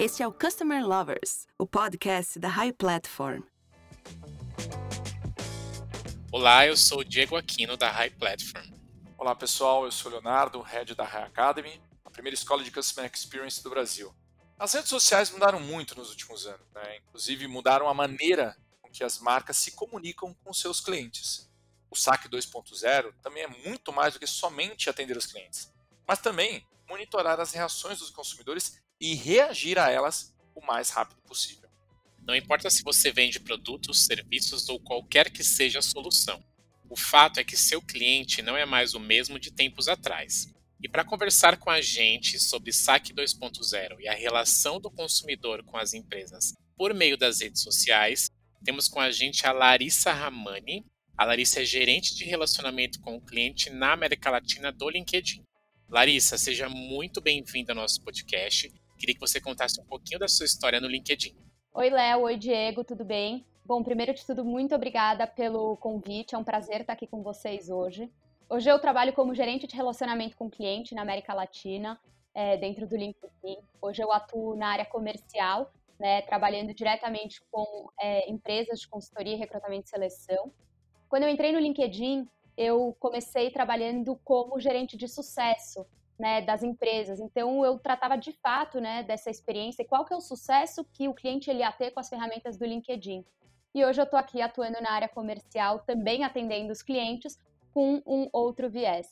Este é o Customer Lovers, o podcast da High Platform. Olá, eu sou o Diego Aquino da High Platform. Olá pessoal, eu sou o Leonardo, head da High Academy, a primeira escola de Customer Experience do Brasil. As redes sociais mudaram muito nos últimos anos, né? inclusive mudaram a maneira com que as marcas se comunicam com seus clientes. O SAC 2.0 também é muito mais do que somente atender os clientes, mas também monitorar as reações dos consumidores e reagir a elas o mais rápido possível. Não importa se você vende produtos, serviços ou qualquer que seja a solução. O fato é que seu cliente não é mais o mesmo de tempos atrás. E para conversar com a gente sobre SAC 2.0 e a relação do consumidor com as empresas por meio das redes sociais, temos com a gente a Larissa Ramani. A Larissa é gerente de relacionamento com o cliente na América Latina do LinkedIn. Larissa, seja muito bem-vinda ao nosso podcast. Queria que você contasse um pouquinho da sua história no LinkedIn. Oi, Léo. Oi, Diego. Tudo bem? Bom, primeiro de tudo, muito obrigada pelo convite. É um prazer estar aqui com vocês hoje. Hoje eu trabalho como gerente de relacionamento com cliente na América Latina, é, dentro do LinkedIn. Hoje eu atuo na área comercial, né, trabalhando diretamente com é, empresas de consultoria, recrutamento e seleção. Quando eu entrei no LinkedIn, eu comecei trabalhando como gerente de sucesso né, das empresas. Então eu tratava de fato né, dessa experiência e qual que é o sucesso que o cliente ele ia ter com as ferramentas do LinkedIn. E hoje eu estou aqui atuando na área comercial, também atendendo os clientes, com um outro viés.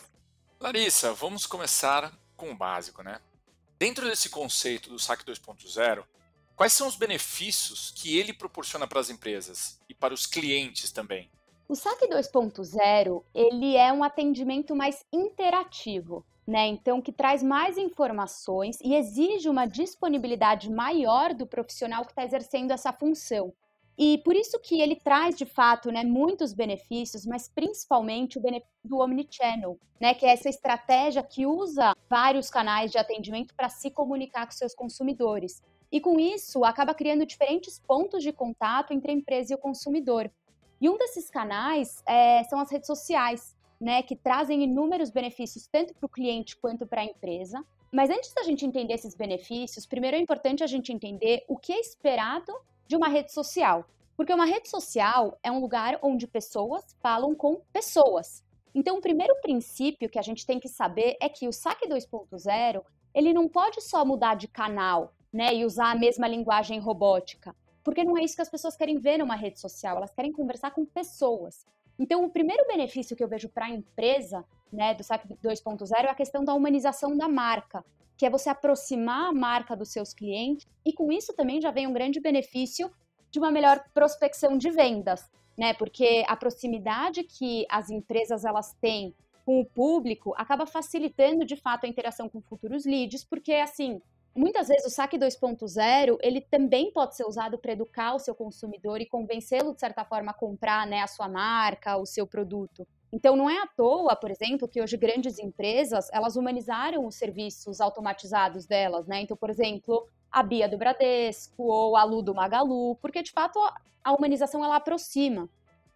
Larissa, vamos começar com o básico, né? Dentro desse conceito do SAC 2.0, quais são os benefícios que ele proporciona para as empresas e para os clientes também? O SAC 2.0, ele é um atendimento mais interativo, né? Então que traz mais informações e exige uma disponibilidade maior do profissional que está exercendo essa função. E por isso que ele traz, de fato, né, muitos benefícios, mas principalmente o benefício do Omnichannel, né, que é essa estratégia que usa vários canais de atendimento para se comunicar com seus consumidores. E com isso, acaba criando diferentes pontos de contato entre a empresa e o consumidor. E um desses canais é, são as redes sociais, né, que trazem inúmeros benefícios tanto para o cliente quanto para a empresa. Mas antes da gente entender esses benefícios, primeiro é importante a gente entender o que é esperado de uma rede social. Porque uma rede social é um lugar onde pessoas falam com pessoas. Então, o primeiro princípio que a gente tem que saber é que o saque 2.0, ele não pode só mudar de canal, né, e usar a mesma linguagem robótica, porque não é isso que as pessoas querem ver numa rede social, elas querem conversar com pessoas. Então, o primeiro benefício que eu vejo para a empresa, né, do saque 2.0 é a questão da humanização da marca que é você aproximar a marca dos seus clientes, e com isso também já vem um grande benefício de uma melhor prospecção de vendas, né? Porque a proximidade que as empresas elas têm com o público acaba facilitando de fato a interação com futuros leads, porque assim, muitas vezes o saque 2.0, ele também pode ser usado para educar o seu consumidor e convencê-lo de certa forma a comprar, né, a sua marca, o seu produto. Então, não é à toa, por exemplo, que hoje grandes empresas, elas humanizaram os serviços automatizados delas, né? Então, por exemplo, a Bia do Bradesco ou a Lu do Magalu, porque, de fato, a humanização, ela aproxima.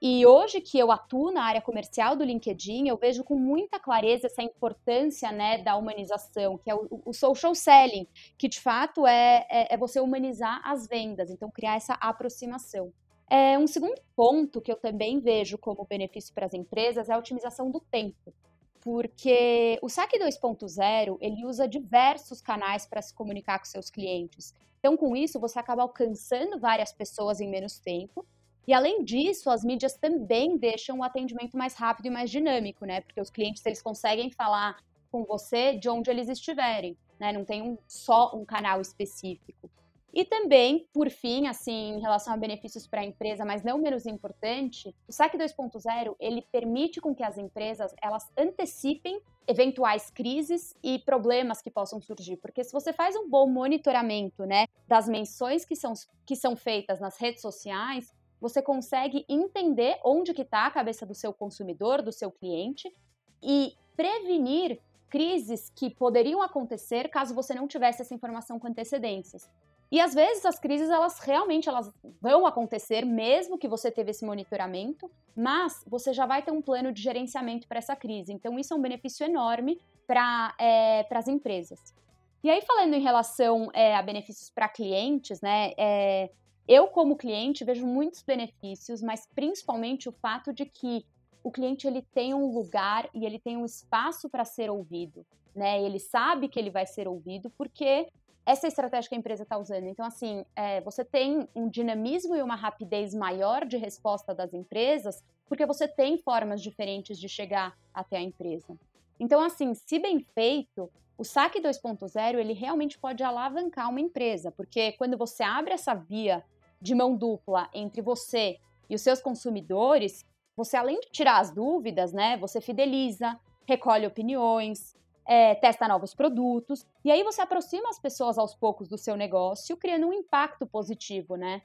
E hoje que eu atuo na área comercial do LinkedIn, eu vejo com muita clareza essa importância né, da humanização, que é o, o social selling, que de fato é, é, é você humanizar as vendas, então criar essa aproximação. É, um segundo ponto que eu também vejo como benefício para as empresas é a otimização do tempo. Porque o SAC 2.0, ele usa diversos canais para se comunicar com seus clientes. Então, com isso, você acaba alcançando várias pessoas em menos tempo. E, além disso, as mídias também deixam o atendimento mais rápido e mais dinâmico, né? Porque os clientes, eles conseguem falar com você de onde eles estiverem, né? Não tem um, só um canal específico. E também, por fim, assim, em relação a benefícios para a empresa, mas não menos importante, o SAC 2.0, ele permite com que as empresas, elas antecipem eventuais crises e problemas que possam surgir, porque se você faz um bom monitoramento, né, das menções que são, que são feitas nas redes sociais, você consegue entender onde que está a cabeça do seu consumidor, do seu cliente e prevenir crises que poderiam acontecer caso você não tivesse essa informação com antecedências. E às vezes as crises elas realmente elas vão acontecer mesmo que você teve esse monitoramento, mas você já vai ter um plano de gerenciamento para essa crise. Então isso é um benefício enorme para é, as empresas. E aí, falando em relação é, a benefícios para clientes, né? É, eu, como cliente, vejo muitos benefícios, mas principalmente o fato de que o cliente ele tem um lugar e ele tem um espaço para ser ouvido, né? Ele sabe que ele vai ser ouvido porque essa é a estratégia que a empresa está usando. Então, assim, é, você tem um dinamismo e uma rapidez maior de resposta das empresas, porque você tem formas diferentes de chegar até a empresa. Então, assim, se bem feito, o saque 2.0 ele realmente pode alavancar uma empresa, porque quando você abre essa via de mão dupla entre você e os seus consumidores, você além de tirar as dúvidas, né, você fideliza, recolhe opiniões, é, testa novos produtos, e aí você aproxima as pessoas aos poucos do seu negócio, criando um impacto positivo, né?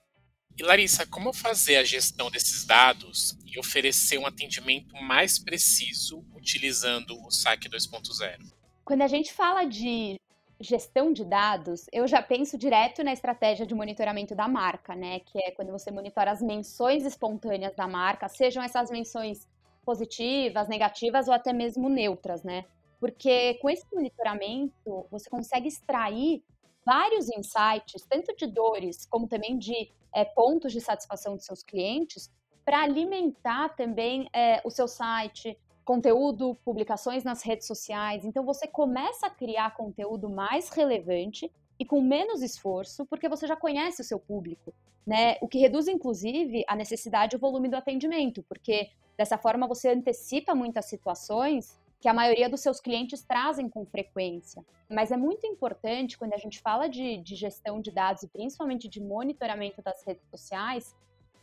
E Larissa, como fazer a gestão desses dados e oferecer um atendimento mais preciso utilizando o SAC 2.0? Quando a gente fala de gestão de dados, eu já penso direto na estratégia de monitoramento da marca, né? Que é quando você monitora as menções espontâneas da marca, sejam essas menções positivas, negativas ou até mesmo neutras, né? Porque com esse monitoramento, você consegue extrair vários insights, tanto de dores como também de é, pontos de satisfação dos seus clientes, para alimentar também é, o seu site, conteúdo, publicações nas redes sociais. Então você começa a criar conteúdo mais relevante e com menos esforço, porque você já conhece o seu público, né? O que reduz inclusive a necessidade e o volume do atendimento, porque dessa forma você antecipa muitas situações que a maioria dos seus clientes trazem com frequência. Mas é muito importante, quando a gente fala de, de gestão de dados e principalmente de monitoramento das redes sociais,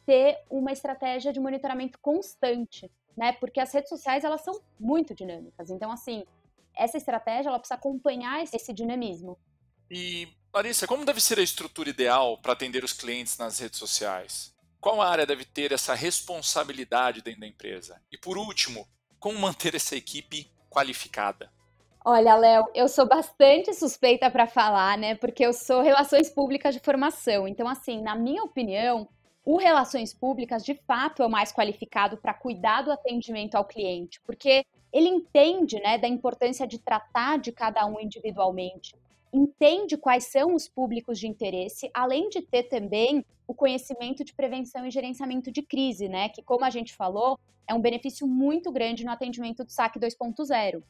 ter uma estratégia de monitoramento constante, né? Porque as redes sociais, elas são muito dinâmicas. Então, assim, essa estratégia, ela precisa acompanhar esse dinamismo. E, Larissa, como deve ser a estrutura ideal para atender os clientes nas redes sociais? Qual área deve ter essa responsabilidade dentro da empresa? E, por último, como manter essa equipe qualificada? Olha, Léo, eu sou bastante suspeita para falar, né? Porque eu sou relações públicas de formação. Então, assim, na minha opinião, o relações públicas de fato é o mais qualificado para cuidar do atendimento ao cliente, porque ele entende, né, da importância de tratar de cada um individualmente, entende quais são os públicos de interesse, além de ter também o conhecimento de prevenção e gerenciamento de crise, né? Que, como a gente falou, é um benefício muito grande no atendimento do SAC 2.0.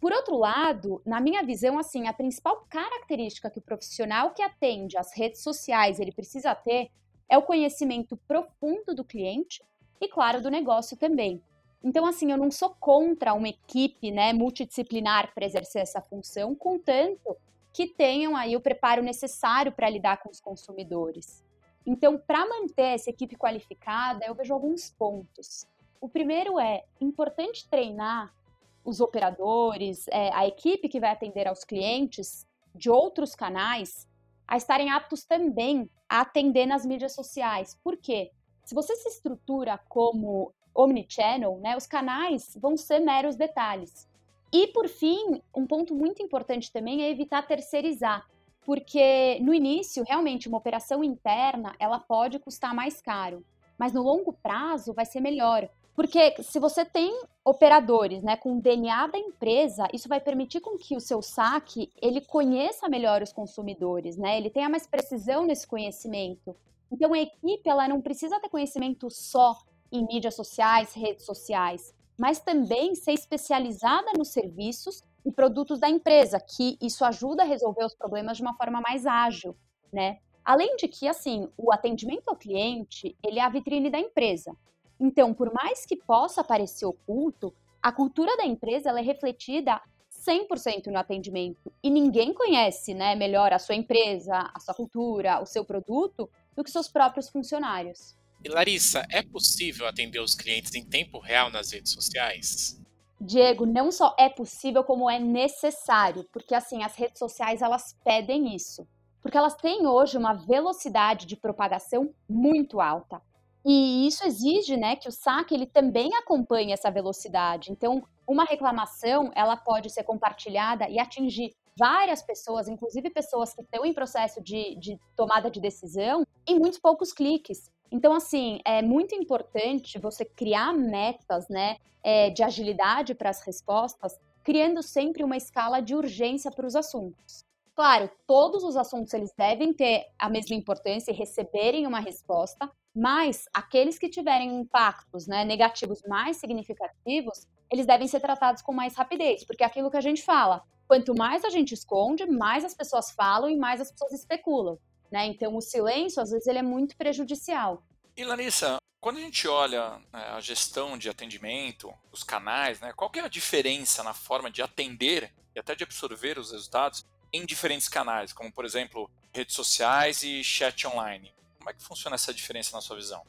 Por outro lado, na minha visão, assim, a principal característica que o profissional que atende as redes sociais ele precisa ter é o conhecimento profundo do cliente e, claro, do negócio também. Então, assim, eu não sou contra uma equipe né, multidisciplinar para exercer essa função, contanto que tenham aí o preparo necessário para lidar com os consumidores. Então, para manter essa equipe qualificada, eu vejo alguns pontos. O primeiro é importante treinar os operadores, é, a equipe que vai atender aos clientes de outros canais a estarem aptos também a atender nas mídias sociais. Por quê? Se você se estrutura como omnichannel, né, os canais vão ser meros detalhes. E por fim, um ponto muito importante também é evitar terceirizar, porque no início, realmente, uma operação interna ela pode custar mais caro, mas no longo prazo vai ser melhor, porque se você tem operadores, né, com o DNA da empresa, isso vai permitir com que o seu saque ele conheça melhor os consumidores, né? Ele tenha mais precisão nesse conhecimento. Então a equipe ela não precisa ter conhecimento só em mídias sociais, redes sociais, mas também ser especializada nos serviços e produtos da empresa, que isso ajuda a resolver os problemas de uma forma mais ágil, né? Além de que, assim, o atendimento ao cliente, ele é a vitrine da empresa. Então, por mais que possa parecer oculto, a cultura da empresa é refletida 100% no atendimento. E ninguém conhece né, melhor a sua empresa, a sua cultura, o seu produto, do que seus próprios funcionários. E Larissa, é possível atender os clientes em tempo real nas redes sociais? Diego, não só é possível, como é necessário, porque assim, as redes sociais elas pedem isso. Porque elas têm hoje uma velocidade de propagação muito alta. E isso exige, né, que o saque ele também acompanhe essa velocidade. Então, uma reclamação, ela pode ser compartilhada e atingir várias pessoas, inclusive pessoas que estão em processo de, de tomada de decisão, em muitos poucos cliques. Então, assim, é muito importante você criar metas, né, é, de agilidade para as respostas, criando sempre uma escala de urgência para os assuntos. Claro, todos os assuntos eles devem ter a mesma importância e receberem uma resposta, mas aqueles que tiverem impactos né, negativos mais significativos, eles devem ser tratados com mais rapidez, porque é aquilo que a gente fala, quanto mais a gente esconde, mais as pessoas falam e mais as pessoas especulam. Né? Então, o silêncio, às vezes, ele é muito prejudicial. E, Larissa, quando a gente olha né, a gestão de atendimento, os canais, né, qual é a diferença na forma de atender e até de absorver os resultados em diferentes canais, como por exemplo redes sociais e chat online. Como é que funciona essa diferença na sua visão?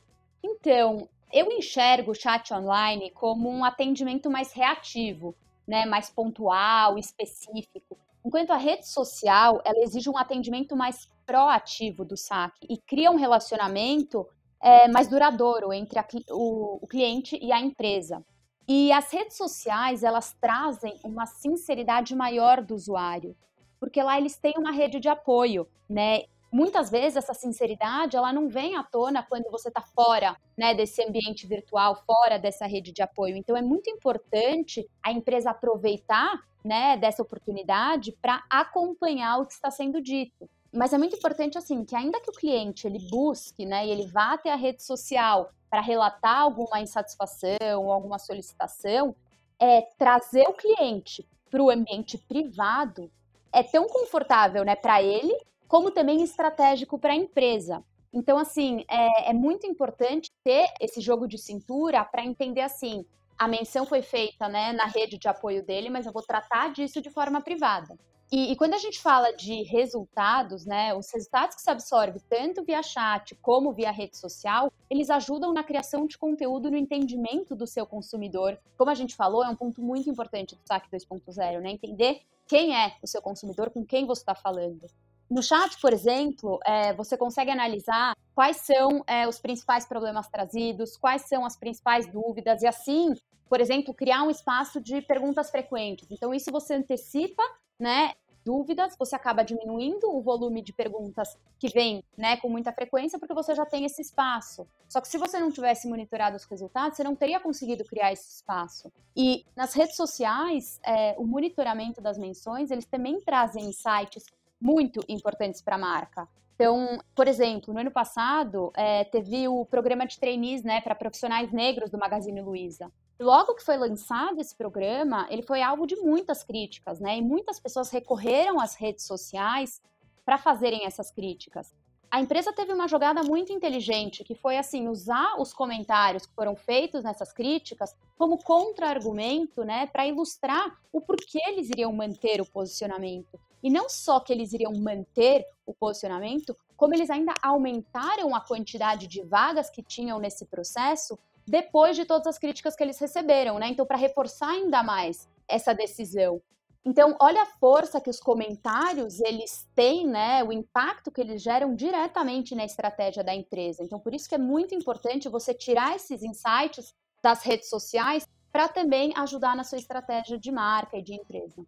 Então, eu enxergo o chat online como um atendimento mais reativo, né, mais pontual, específico. Enquanto a rede social, ela exige um atendimento mais proativo do saque e cria um relacionamento é, mais duradouro entre a, o, o cliente e a empresa. E as redes sociais, elas trazem uma sinceridade maior do usuário porque lá eles têm uma rede de apoio, né? Muitas vezes essa sinceridade ela não vem à tona quando você está fora né, desse ambiente virtual, fora dessa rede de apoio. Então é muito importante a empresa aproveitar né, dessa oportunidade para acompanhar o que está sendo dito. Mas é muito importante assim que ainda que o cliente ele busque, né, e ele vá até a rede social para relatar alguma insatisfação alguma solicitação, é trazer o cliente para o ambiente privado é tão confortável, né, para ele, como também estratégico para a empresa. Então, assim, é, é, muito importante ter esse jogo de cintura para entender assim, a menção foi feita, né, na rede de apoio dele, mas eu vou tratar disso de forma privada. E, e, quando a gente fala de resultados, né, os resultados que se absorve tanto via chat como via rede social, eles ajudam na criação de conteúdo no entendimento do seu consumidor. Como a gente falou, é um ponto muito importante do SAC 2.0, né? Entender quem é o seu consumidor, com quem você está falando. No chat, por exemplo, é, você consegue analisar quais são é, os principais problemas trazidos, quais são as principais dúvidas, e assim, por exemplo, criar um espaço de perguntas frequentes. Então, isso você antecipa né, dúvidas, você acaba diminuindo o volume de perguntas que vem né, com muita frequência, porque você já tem esse espaço. Só que se você não tivesse monitorado os resultados, você não teria conseguido criar esse espaço. E nas redes sociais, é, o monitoramento das menções, eles também trazem insights muito importantes para a marca. Então, por exemplo, no ano passado, é, teve o programa de trainees né, para profissionais negros do Magazine Luiza. Logo que foi lançado esse programa, ele foi alvo de muitas críticas, né? E muitas pessoas recorreram às redes sociais para fazerem essas críticas. A empresa teve uma jogada muito inteligente, que foi assim, usar os comentários que foram feitos nessas críticas como contra-argumento, né, para ilustrar o porquê eles iriam manter o posicionamento. E não só que eles iriam manter o posicionamento, como eles ainda aumentaram a quantidade de vagas que tinham nesse processo depois de todas as críticas que eles receberam, né? Então, para reforçar ainda mais essa decisão. Então, olha a força que os comentários eles têm, né? O impacto que eles geram diretamente na estratégia da empresa. Então, por isso que é muito importante você tirar esses insights das redes sociais para também ajudar na sua estratégia de marca e de empresa.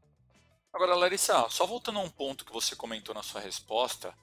Agora, Larissa, só voltando a um ponto que você comentou na sua resposta,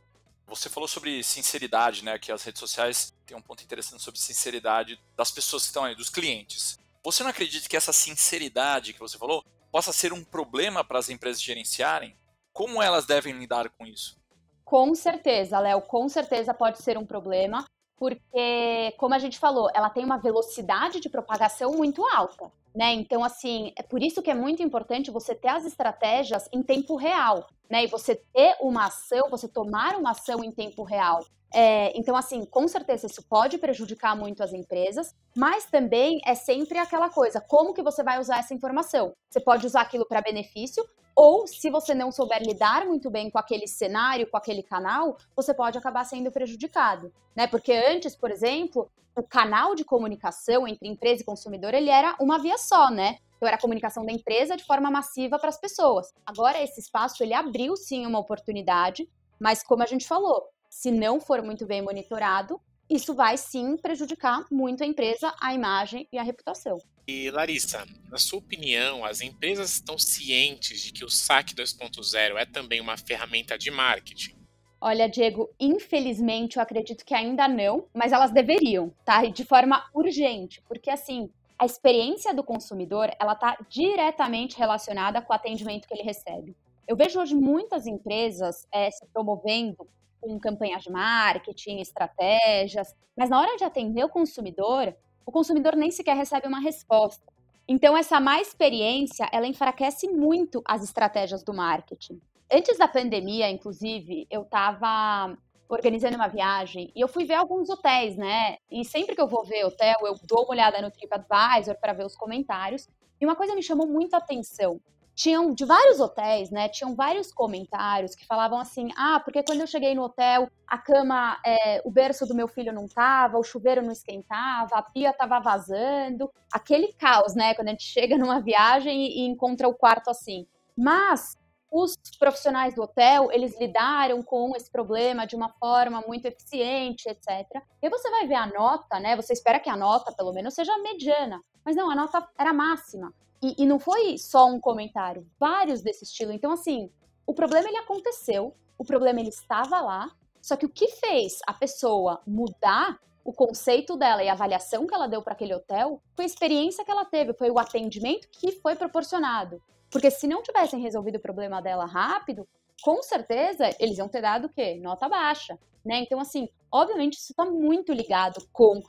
você falou sobre sinceridade, né? Que as redes sociais têm um ponto interessante sobre sinceridade das pessoas que estão aí, dos clientes. Você não acredita que essa sinceridade que você falou possa ser um problema para as empresas gerenciarem? Como elas devem lidar com isso? Com certeza, Léo, com certeza pode ser um problema, porque, como a gente falou, ela tem uma velocidade de propagação muito alta. Né? Então, assim, é por isso que é muito importante você ter as estratégias em tempo real, né? E você ter uma ação, você tomar uma ação em tempo real. É, então, assim, com certeza isso pode prejudicar muito as empresas, mas também é sempre aquela coisa: como que você vai usar essa informação? Você pode usar aquilo para benefício, ou se você não souber lidar muito bem com aquele cenário, com aquele canal, você pode acabar sendo prejudicado, né? Porque antes, por exemplo, o canal de comunicação entre empresa e consumidor ele era uma via só, né? Então era a comunicação da empresa de forma massiva para as pessoas. Agora esse espaço ele abriu sim uma oportunidade, mas como a gente falou, se não for muito bem monitorado, isso vai sim prejudicar muito a empresa, a imagem e a reputação. E Larissa, na sua opinião, as empresas estão cientes de que o SAC 2.0 é também uma ferramenta de marketing? Olha, Diego, infelizmente eu acredito que ainda não, mas elas deveriam, tá? E de forma urgente, porque assim, a experiência do consumidor, ela tá diretamente relacionada com o atendimento que ele recebe. Eu vejo hoje muitas empresas é, se promovendo com campanhas de marketing, estratégias, mas na hora de atender o consumidor, o consumidor nem sequer recebe uma resposta. Então, essa má experiência, ela enfraquece muito as estratégias do marketing. Antes da pandemia, inclusive, eu estava organizando uma viagem e eu fui ver alguns hotéis, né? E sempre que eu vou ver hotel, eu dou uma olhada no TripAdvisor para ver os comentários. E uma coisa me chamou muito a atenção. Tinham de vários hotéis, né? Tinham vários comentários que falavam assim: ah, porque quando eu cheguei no hotel, a cama, é, o berço do meu filho não tava, o chuveiro não esquentava, a pia tava vazando. Aquele caos, né? Quando a gente chega numa viagem e, e encontra o quarto assim. Mas os profissionais do hotel, eles lidaram com esse problema de uma forma muito eficiente, etc. E você vai ver a nota, né? Você espera que a nota, pelo menos, seja mediana. Mas não, a nota era máxima. E, e não foi só um comentário, vários desse estilo. Então, assim, o problema ele aconteceu, o problema ele estava lá, só que o que fez a pessoa mudar o conceito dela e a avaliação que ela deu para aquele hotel foi a experiência que ela teve, foi o atendimento que foi proporcionado. Porque se não tivessem resolvido o problema dela rápido, com certeza eles iam ter dado o quê? Nota baixa, né? Então, assim, obviamente isso está muito ligado com,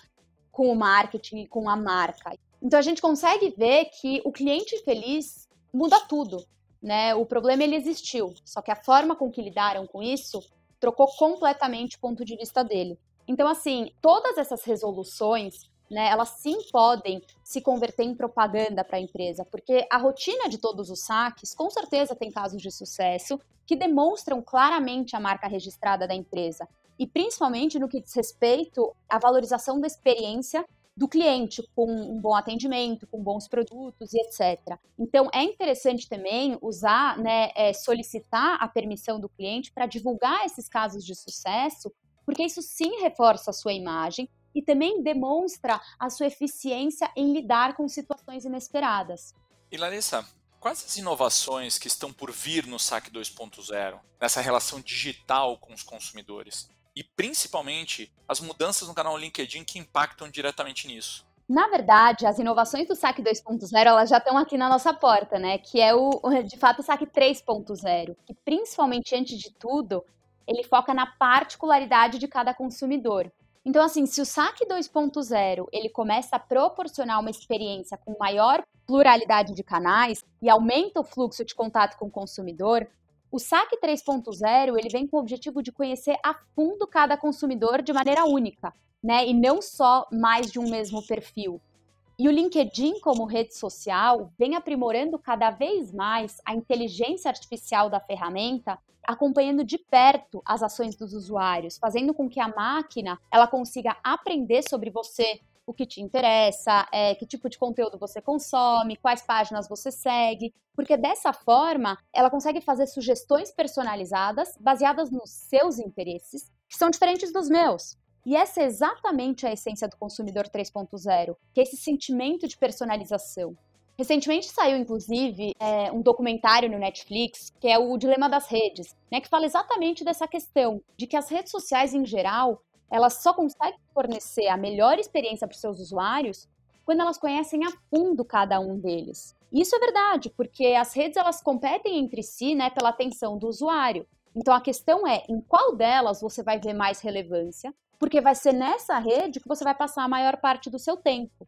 com o marketing e com a marca. Então, a gente consegue ver que o cliente feliz muda tudo, né? O problema, ele existiu, só que a forma com que lidaram com isso trocou completamente o ponto de vista dele. Então, assim, todas essas resoluções né, elas sim podem se converter em propaganda para a empresa, porque a rotina de todos os saques, com certeza, tem casos de sucesso que demonstram claramente a marca registrada da empresa, e principalmente no que diz respeito à valorização da experiência do cliente com um bom atendimento, com bons produtos e etc. Então é interessante também usar, né, é, solicitar a permissão do cliente para divulgar esses casos de sucesso, porque isso sim reforça a sua imagem e também demonstra a sua eficiência em lidar com situações inesperadas. E Larissa, quais as inovações que estão por vir no SAC 2.0, nessa relação digital com os consumidores? E principalmente as mudanças no canal LinkedIn que impactam diretamente nisso. Na verdade, as inovações do SAC 2.0 elas já estão aqui na nossa porta, né? Que é o, de fato, o SAC 3.0, que principalmente antes de tudo, ele foca na particularidade de cada consumidor. Então, assim, se o saque 2.0 ele começa a proporcionar uma experiência com maior pluralidade de canais e aumenta o fluxo de contato com o consumidor, o saque 3.0 ele vem com o objetivo de conhecer a fundo cada consumidor de maneira única, né? E não só mais de um mesmo perfil. E o LinkedIn, como rede social, vem aprimorando cada vez mais a inteligência artificial da ferramenta, acompanhando de perto as ações dos usuários, fazendo com que a máquina ela consiga aprender sobre você, o que te interessa, é, que tipo de conteúdo você consome, quais páginas você segue, porque dessa forma ela consegue fazer sugestões personalizadas baseadas nos seus interesses, que são diferentes dos meus. E essa é exatamente a essência do consumidor 3.0, que é esse sentimento de personalização. Recentemente saiu, inclusive, é, um documentário no Netflix, que é o Dilema das Redes, né, que fala exatamente dessa questão, de que as redes sociais, em geral, elas só conseguem fornecer a melhor experiência para os seus usuários quando elas conhecem a fundo cada um deles. Isso é verdade, porque as redes elas competem entre si né, pela atenção do usuário. Então a questão é em qual delas você vai ver mais relevância porque vai ser nessa rede que você vai passar a maior parte do seu tempo.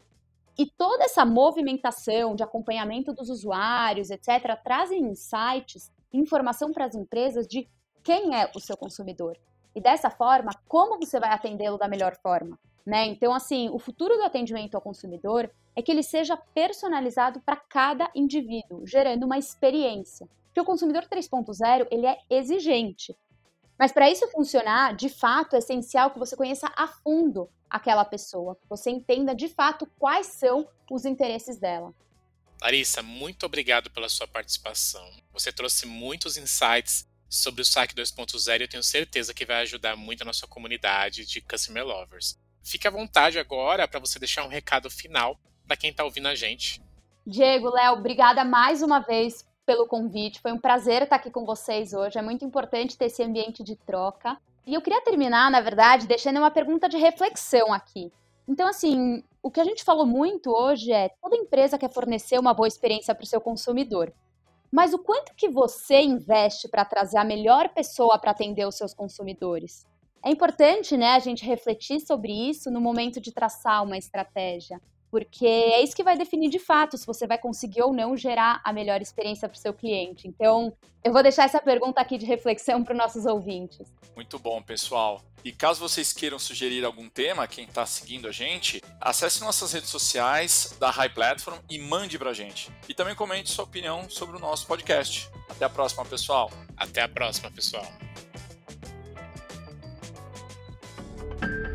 E toda essa movimentação de acompanhamento dos usuários, etc., trazem insights, informação para as empresas de quem é o seu consumidor. E dessa forma, como você vai atendê-lo da melhor forma. Né? Então, assim, o futuro do atendimento ao consumidor é que ele seja personalizado para cada indivíduo, gerando uma experiência. Porque o consumidor 3.0 ele é exigente. Mas para isso funcionar, de fato, é essencial que você conheça a fundo aquela pessoa, que você entenda de fato quais são os interesses dela. Larissa, muito obrigado pela sua participação. Você trouxe muitos insights sobre o saque 2.0 e eu tenho certeza que vai ajudar muito a nossa comunidade de Customer Lovers. Fique à vontade agora para você deixar um recado final para quem está ouvindo a gente. Diego, Léo, obrigada mais uma vez pelo convite. Foi um prazer estar aqui com vocês hoje. É muito importante ter esse ambiente de troca. E eu queria terminar, na verdade, deixando uma pergunta de reflexão aqui. Então, assim, o que a gente falou muito hoje é toda empresa quer fornecer uma boa experiência para o seu consumidor. mas o quanto que você investe para trazer a melhor pessoa para atender os seus consumidores? É importante, né, a gente refletir sobre isso no momento de traçar uma estratégia porque é isso que vai definir de fato se você vai conseguir ou não gerar a melhor experiência para o seu cliente. Então, eu vou deixar essa pergunta aqui de reflexão para os nossos ouvintes. Muito bom, pessoal. E caso vocês queiram sugerir algum tema, quem está seguindo a gente, acesse nossas redes sociais da High Platform e mande para a gente. E também comente sua opinião sobre o nosso podcast. Até a próxima, pessoal. Até a próxima, pessoal.